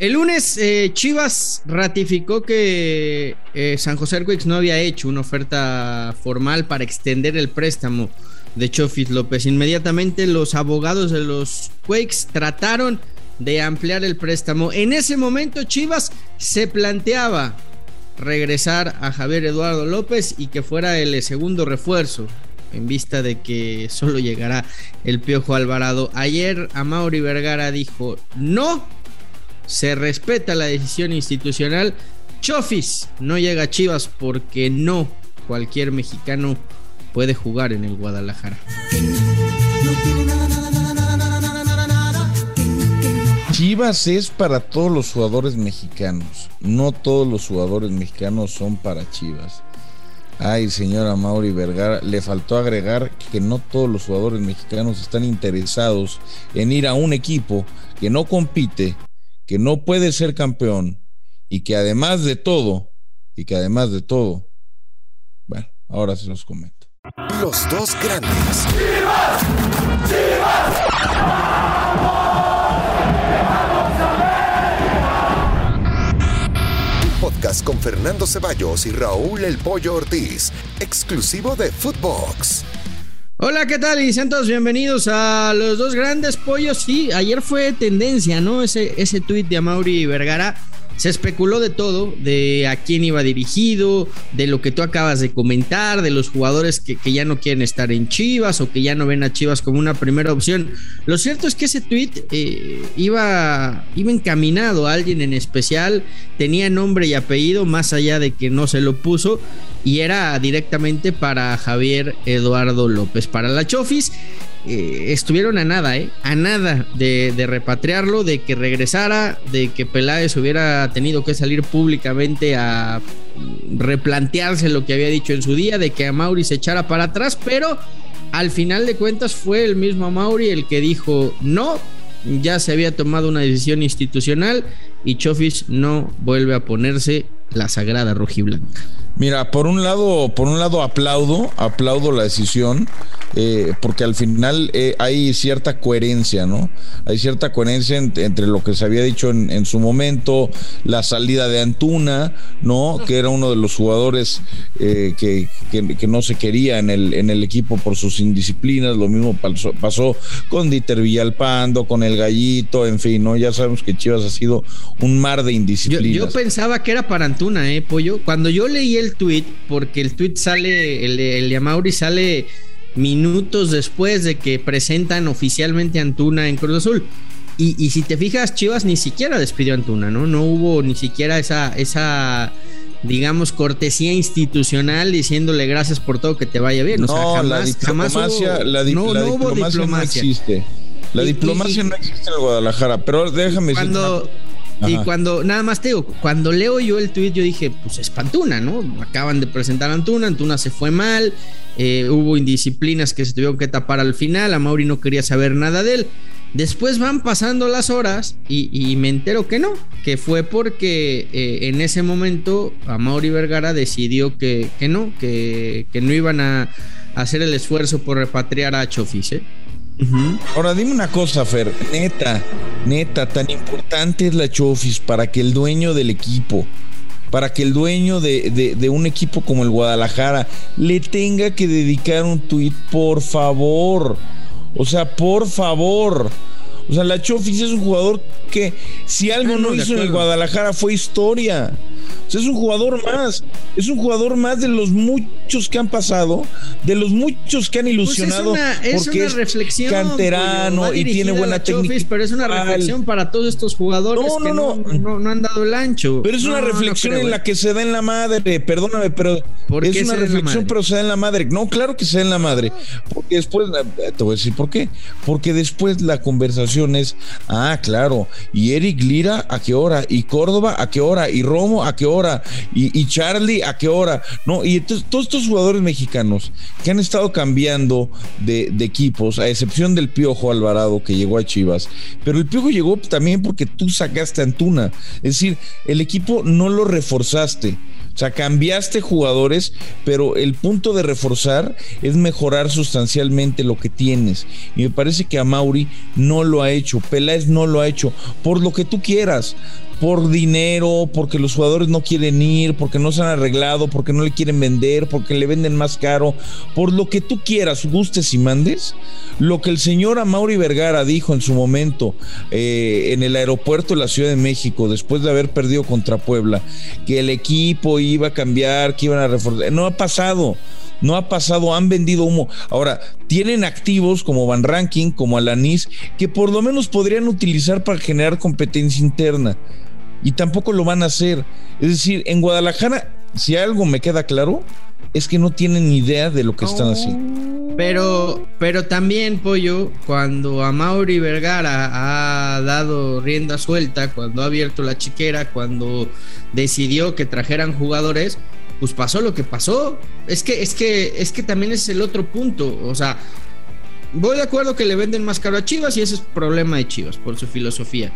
El lunes eh, Chivas ratificó que eh, San José Arquix no había hecho una oferta formal para extender el préstamo de Chofis López. Inmediatamente los abogados de los Quakes trataron de ampliar el préstamo. En ese momento Chivas se planteaba regresar a Javier Eduardo López y que fuera el segundo refuerzo en vista de que solo llegará el Piojo Alvarado. Ayer Mauri Vergara dijo no se respeta la decisión institucional. Chofis no llega a Chivas porque no cualquier mexicano puede jugar en el Guadalajara. Chivas es para todos los jugadores mexicanos. No todos los jugadores mexicanos son para Chivas. Ay, señora Mauri Vergara, le faltó agregar que no todos los jugadores mexicanos están interesados en ir a un equipo que no compite que no puede ser campeón y que además de todo, y que además de todo, bueno, ahora se los comento. Los dos grandes. Un podcast con Fernando Ceballos y Raúl El Pollo Ortiz, exclusivo de Footbox. Hola, ¿qué tal? Y todos bienvenidos a los dos grandes pollos. Sí, ayer fue tendencia, ¿no? Ese, ese tweet de Amaury Vergara se especuló de todo, de a quién iba dirigido, de lo que tú acabas de comentar, de los jugadores que, ya no quieren estar en Chivas o que ya no ven a Chivas como una primera opción. Lo cierto es que ese tweet eh, iba, iba encaminado a alguien en especial, tenía nombre y apellido, más allá de que no se lo puso, y era directamente para Javier Eduardo López, para la Chofis. Eh, estuvieron a nada, ¿eh? A nada de, repatriarlo, de que regresara, de que Peláez hubiera tenido que salir públicamente a replantearse lo que había dicho en su día, de que a Mauri se echara para atrás, pero al final de cuentas fue el mismo Mauri el que dijo no, ya se había tomado una decisión institucional y Chofis no vuelve a ponerse la sagrada rojiblanca. Mira, por un lado, por un lado aplaudo, aplaudo la decisión, eh, porque al final eh, hay cierta coherencia, ¿no? Hay cierta coherencia entre lo que se había dicho en, su momento, la salida de Antuna, ¿no? Que era uno de los jugadores eh, que, no se quería en el, en el equipo por sus indisciplinas, lo mismo pasó, con Dieter Villalpando, con el Gallito, en fin, ¿no? Ya sabemos que Chivas ha sido un mar de indisciplinas. Yo, yo pensaba que era para Antuna, ¿eh, Pollo? Cuando yo leí el tweet, porque el tweet sale, el, el de Amauri sale minutos después de que presentan oficialmente a Antuna en Cruz Azul. Y, si te fijas, Chivas ni siquiera despidió a Antuna, ¿no? No hubo ni siquiera esa, esa digamos, cortesía institucional diciéndole gracias por todo que te vaya bien. No, la diplomacia, la, diplomacia, no existe. La diplomacia no existe en Guadalajara, pero déjame cuando, y cuando, nada más te digo, cuando leo yo el tweet, yo dije, pues es Pantuna, ¿no? Acaban de presentar a Antuna, Antuna se fue mal, eh, hubo indisciplinas que se tuvieron que tapar al final, a Mauri no quería saber nada de él. Después van pasando las horas y, me entero que no, que fue porque eh, en ese momento a Mauri Vergara decidió que, que no, que, que, no iban a, hacer el esfuerzo por repatriar a Chofis, ¿eh? Ahora dime una cosa, Fer, neta, neta, tan importante es la Chofis para que el dueño del equipo, para que el dueño de, un equipo como el Guadalajara le tenga que dedicar un tuit, por favor. O sea, por favor. O sea, la Chofis es un jugador que si algo ah, no, hizo en el Guadalajara fue historia es un jugador más, es un jugador más de los muchos que han pasado, de los muchos que han pues ilusionado. es una, reflexión. Canterano y tiene buena técnica. Pero es una reflexión para todos estos jugadores que no, no, han dado el ancho. Pero es una reflexión en la que se da en la madre, perdóname, pero es una reflexión, pero se da en la madre. No, claro que se da en la madre. Porque después, eh, te voy a decir por qué. Porque después la conversación es, ah, claro, y Eric Lira, ¿a qué hora? Y Córdoba, ¿a qué hora? Y Romo, ¿a qué hora? ¿Y, Charlie a qué hora? No, y entonces todos estos jugadores mexicanos que han estado cambiando de, equipos, a excepción del Piojo Alvarado que llegó a Chivas, pero el Piojo llegó también porque tú sacaste a Antuna. Es decir, el equipo no lo reforzaste. O sea, cambiaste jugadores, pero el punto de reforzar es mejorar sustancialmente lo que tienes. Y me parece que a Mauri no lo ha hecho, Peláez no lo ha hecho, por lo que tú quieras por dinero, porque los jugadores no quieren ir, porque no se han arreglado, porque no le quieren vender, porque le venden más caro, por lo que tú quieras, gustes y mandes, lo que el señor Amaury Vergara dijo en su momento eh, en el aeropuerto de la Ciudad de México, después de haber perdido contra Puebla, que el equipo iba a cambiar, que iban a reforzar, no ha pasado. No ha pasado, han vendido humo. Ahora, tienen activos como Van Ranking, como Alanis, que por lo menos podrían utilizar para generar competencia interna. Y tampoco lo van a hacer. Es decir, en Guadalajara, si algo me queda claro, es que no tienen ni idea de lo que están haciendo. Pero, pero también, Pollo, cuando a Mauri Vergara ha dado rienda suelta, cuando ha abierto la chiquera, cuando decidió que trajeran jugadores, pues pasó lo que pasó. Es que, es que, es que también es el otro punto. O sea, voy de acuerdo que le venden más caro a Chivas y ese es problema de Chivas por su filosofía.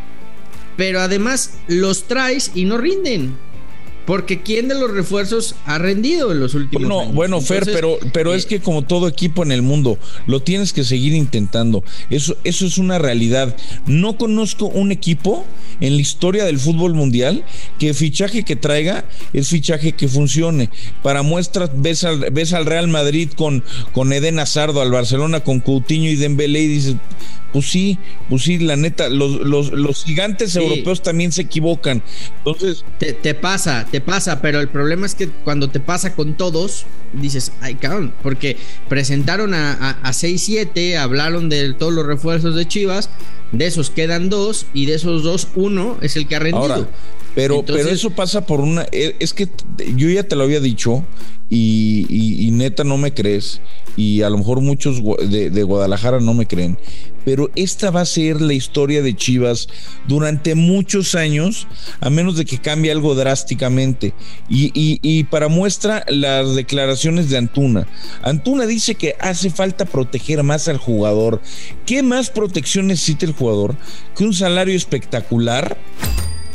Pero además los traes y no rinden. Porque ¿quién de los refuerzos ha rendido en los últimos bueno, años? Bueno, Fer, pero, pero es eh, que como todo equipo en el mundo, lo tienes que seguir intentando. Eso, eso es una realidad. No conozco un equipo en la historia del fútbol mundial que fichaje que traiga es fichaje que funcione. Para muestras, ves al, ves al Real Madrid con, con Eden Azardo, al Barcelona con Coutinho y Dembélé y dices, pues sí, pues sí, la neta, los, los, gigantes europeos también se equivocan. Entonces. Te, pasa, te pasa, pero el problema es que cuando te pasa con todos, dices, ay, cabrón, porque presentaron a, a, 6-7, hablaron de todos los refuerzos de Chivas, de esos quedan dos, y de esos dos, uno es el que ha rendido. Pero, pero eso pasa por una. Eh, es que yo ya te lo había dicho, y, neta no me crees, y a lo mejor muchos de, de, Guadalajara no me creen, pero esta va a ser la historia de Chivas durante muchos años, a menos de que cambie algo drásticamente. Y, y para muestra las declaraciones de Antuna. Antuna dice que hace falta proteger más al jugador. ¿Qué más protección necesita el jugador que un salario espectacular?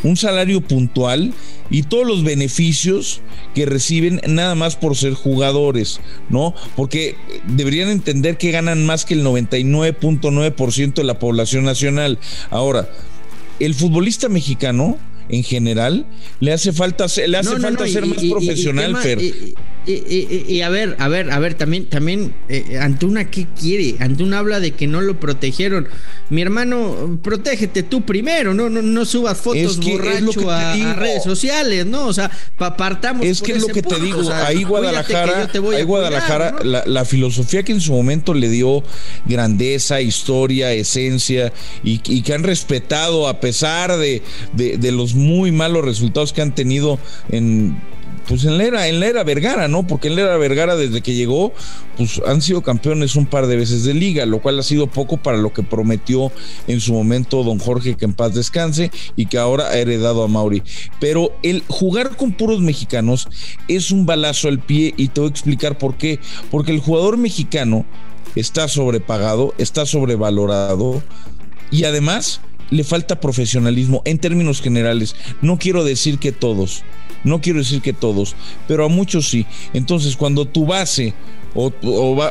Un salario puntual y todos los beneficios que reciben nada más por ser jugadores, ¿no? Porque deberían entender que ganan más que el 99.9% de la población nacional. Ahora, el futbolista mexicano en general le hace falta le hace falta ser más profesional, Fer. Y, a ver, a ver, a ver, también, también, eh, Antuna, ¿qué quiere? Antuna habla de que no lo protegieron. Mi hermano, protégete tú primero, no, no, no subas fotos borracho a, redes sociales, ¿no? O sea, apartamos. Es que es lo que te digo, ahí Guadalajara, ahí Guadalajara, la, filosofía que en su momento le dio grandeza, historia, esencia, y, que han respetado a pesar de, de los muy malos resultados que han tenido en pues en la era, en era Vergara, ¿no? Porque en la era Vergara, desde que llegó, pues han sido campeones un par de veces de liga, lo cual ha sido poco para lo que prometió en su momento don Jorge que en paz descanse y que ahora ha heredado a Mauri. Pero el jugar con puros mexicanos es un balazo al pie y te voy a explicar por qué. Porque el jugador mexicano está sobrepagado, está sobrevalorado y además le falta profesionalismo en términos generales. No quiero decir que todos, no quiero decir que todos, pero a muchos sí. Entonces, cuando tu base o,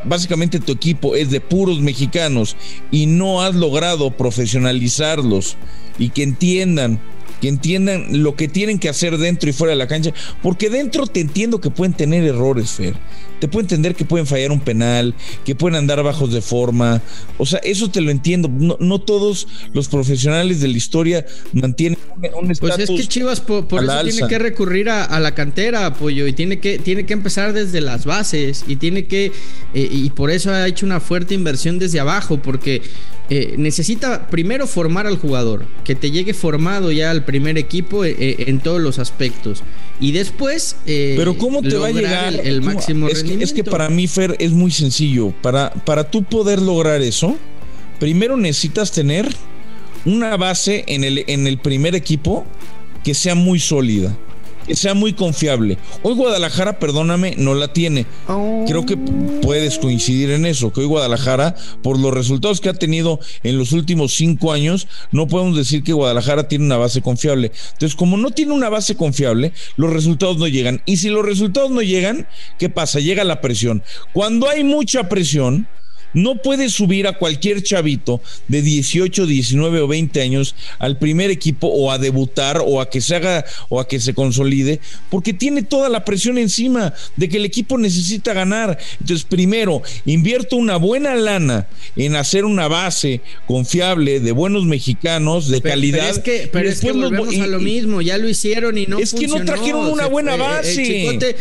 básicamente tu equipo es de puros mexicanos y no has logrado profesionalizarlos y que entiendan que entiendan lo que tienen que hacer dentro y fuera de la cancha, porque dentro te entiendo que pueden tener errores, Fer. Te puedo entender que pueden fallar un penal, que pueden andar bajos de forma. O sea, eso te lo entiendo. No, todos los profesionales de la historia mantienen un estatus. Pues es que Chivas por, eso tiene que recurrir a, la cantera, apoyo, y tiene que, tiene que empezar desde las bases, y tiene que, eh, y por eso ha hecho una fuerte inversión desde abajo, porque eh, necesita primero formar al jugador, que te llegue formado ya al primer equipo eh, eh, en todos los aspectos. Y después. Pero ¿cómo te va a llegar el, máximo es Que, es que para mí, Fer, es muy sencillo. Para, para tú poder lograr eso, primero necesitas tener una base en el, en el primer equipo que sea muy sólida que sea muy confiable. Hoy Guadalajara, perdóname, no la tiene. Creo que puedes coincidir en eso, que hoy Guadalajara, por los resultados que ha tenido en los últimos cinco años, no podemos decir que Guadalajara tiene una base confiable. Entonces, como no tiene una base confiable, los resultados no llegan. Y si los resultados no llegan, ¿qué pasa? Llega la presión. Cuando hay mucha presión, no puedes subir a cualquier chavito de 18, 19 o 20 años al primer equipo o a debutar o a que se haga o a que se consolide, porque tiene toda la presión encima de que el equipo necesita ganar. Entonces, primero, invierto una buena lana en hacer una base confiable de buenos mexicanos de calidad. Pero es que, pero es que volvemos a lo mismo, ya lo hicieron y no Es que no trajeron una buena base. El chicote,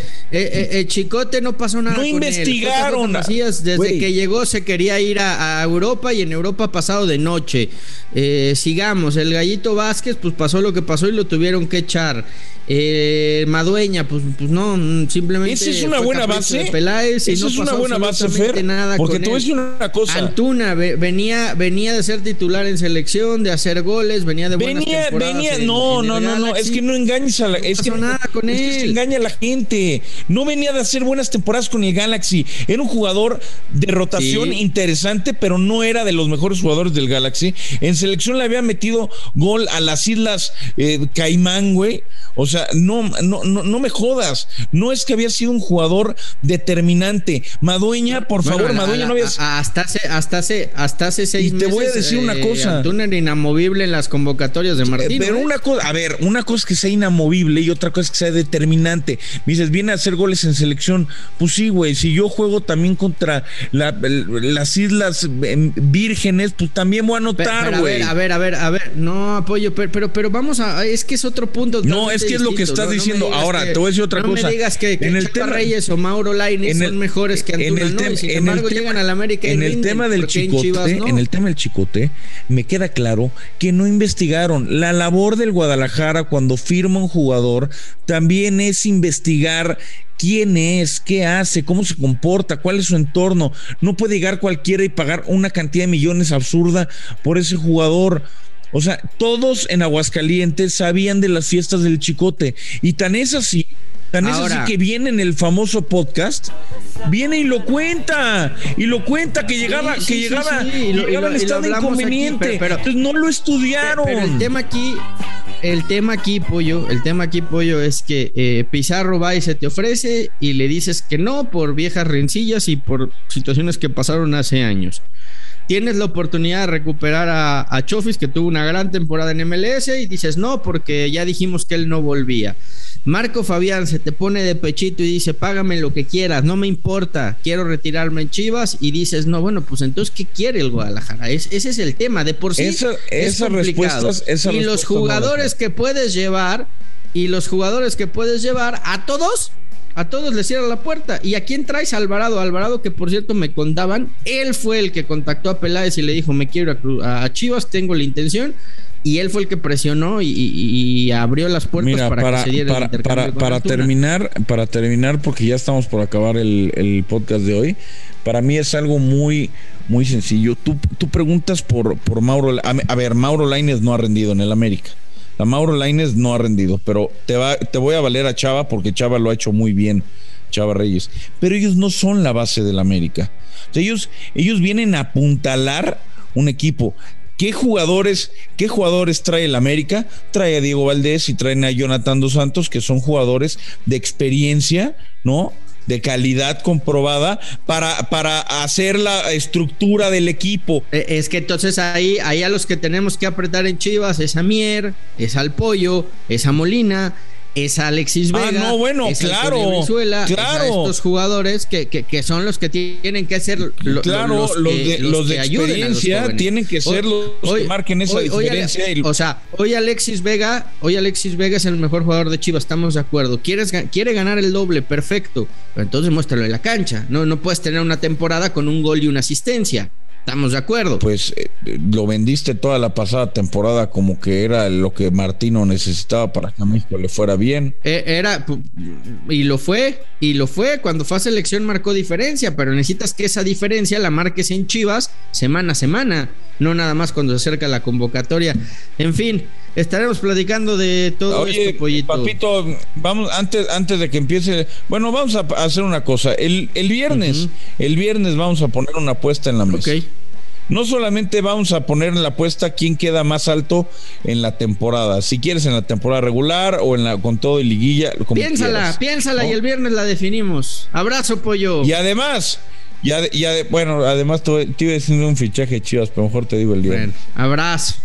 el chicote no pasó nada. No investigaron. Desde que llegó se quería ir a, Europa y en Europa ha pasado de noche. Eh, sigamos, el gallito Vázquez, pues pasó lo que pasó y lo tuvieron que echar. Eh, Madueña, pues, pues no, simplemente. Esa es una buena base. Esa es una buena base, Fer. Nada porque te voy a decir una cosa. Antuna venía, venía de ser titular en selección, de hacer goles, venía de buenas venía, Venía, no, no, no, no, es que no engañes a la. es que nada con él. Es que engaña a la gente. No venía de hacer buenas temporadas con el Galaxy. Era un jugador de rotación interesante, pero no era de los mejores jugadores del Galaxy. En selección le había metido gol a las Islas eh, Caimán, güey. O sea, no, no, no, no me jodas. No es que había sido un jugador determinante. Madueña, por favor, Madueña no había hasta hace, hasta hace, hasta hace seis y te voy a decir una eh, cosa. Tú eres inamovible en las convocatorias de eh, Martín. Pero ¿eh? una cosa, a ver, una cosa es que sea inamovible y otra cosa es que sea determinante. Me dices, viene a hacer goles en selección. Pues sí, güey. Si yo juego también contra las Islas Vírgenes, pues también voy a anotar, güey. A ver, a ver, a ver, No apoyo, pero, pero, pero vamos a. Es que es otro punto. No, es que es lo que estás diciendo. Ahora, te voy a decir otra cosa. No me digas que, en el tema, Reyes o Mauro Lainez son mejores que Antuna, en el ¿no? sin embargo, llegan al América En el tema del chicote, en, el tema del chicote, me queda claro que no investigaron. La labor del Guadalajara cuando firma un jugador también es investigar quién es, qué hace, cómo se comporta, cuál es su entorno. No puede llegar cualquiera y pagar una cantidad de millones absurda por ese jugador. O sea, todos en Aguascalientes sabían de las fiestas del Chicote. Y tan es así, tan es así que viene en el famoso podcast, viene y lo cuenta. Y lo cuenta que llegaba, que llegaba, llegaba en estado inconveniente. pero, Entonces no lo estudiaron. Pero el tema aquí, el tema aquí, pollo, el tema aquí, pollo, es que eh, Pizarro va y se te ofrece y le dices que no por viejas rencillas y por situaciones que pasaron hace años tienes la oportunidad de recuperar a, Chofis, que tuvo una gran temporada en MLS, y dices no, porque ya dijimos que él no volvía. Marco Fabián se te pone de pechito y dice, págame lo que quieras, no me importa, quiero retirarme en Chivas, y dices, no, bueno, pues entonces, ¿qué quiere el Guadalajara? ese es el tema, de por sí esa, es complicado. y los jugadores que puedes llevar, y los jugadores que puedes llevar, a todos a todos les cierra la puerta. ¿Y a quién traes? Alvarado. Alvarado, que por cierto me contaban, él fue el que contactó a Peláez y le dijo: Me quiero a, Chivas, tengo la intención. Y él fue el que presionó y, abrió las puertas para, que se diera para, para, para terminar, para terminar, porque ya estamos por acabar el, podcast de hoy. Para mí es algo muy, muy sencillo. Tú, tú preguntas por, por Mauro. A, ver, Mauro Laines no ha rendido en el América. La Mauro Laines no ha rendido, pero te, va, te voy a valer a Chava porque Chava lo ha hecho muy bien, Chava Reyes. Pero ellos no son la base del América. ellos, ellos vienen a apuntalar un equipo. ¿Qué jugadores, ¿Qué jugadores trae el América? Trae a Diego Valdés y traen a Jonathan Dos Santos, que son jugadores de experiencia, ¿no? De calidad comprobada para, para hacer la estructura del equipo. Eh, es que entonces ahí, ahí a los que tenemos que apretar en Chivas es a Mier, es al Pollo, es a Molina, es Alexis Vega. Ah, no, bueno, claro. Venezuela, claro. estos jugadores que, que, son los que tienen que ser claro, los, de, los, de experiencia tienen que ser los que marquen esa diferencia. O sea, hoy Alexis Vega, hoy Alexis Vega es el mejor jugador de Chivas, estamos de acuerdo. Quieres, quiere ganar el doble, perfecto. Pero entonces muéstralo en la cancha. No, no puedes tener una temporada con un gol y una asistencia. Estamos de acuerdo. Pues eh, lo vendiste toda la pasada temporada como que era lo que Martino necesitaba para que a México le fuera bien. E, era, y lo fue, y lo fue. Cuando fue a selección marcó diferencia, pero necesitas que esa diferencia la marques en Chivas semana a semana, no nada más cuando se acerca la convocatoria. En fin, estaremos platicando de todo esto, pollito. Papito, vamos, antes, antes de que empiece, bueno, vamos a hacer una cosa. El, el viernes, el viernes vamos a poner una apuesta en la mesa. No solamente vamos a poner en la apuesta quién queda más alto en la temporada. Si quieres en la temporada regular o en la con todo y liguilla. piénsala, piénsala y el viernes la definimos. Abrazo, pollo. Y además, Ya, ya, bueno, además te, iba a decir un fichaje chivas, pero mejor te digo el día. Bueno, abrazo.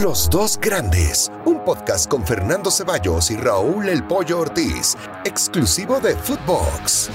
Los dos grandes, un podcast con Fernando Ceballos y Raúl El Pollo Ortiz, exclusivo de Footbox.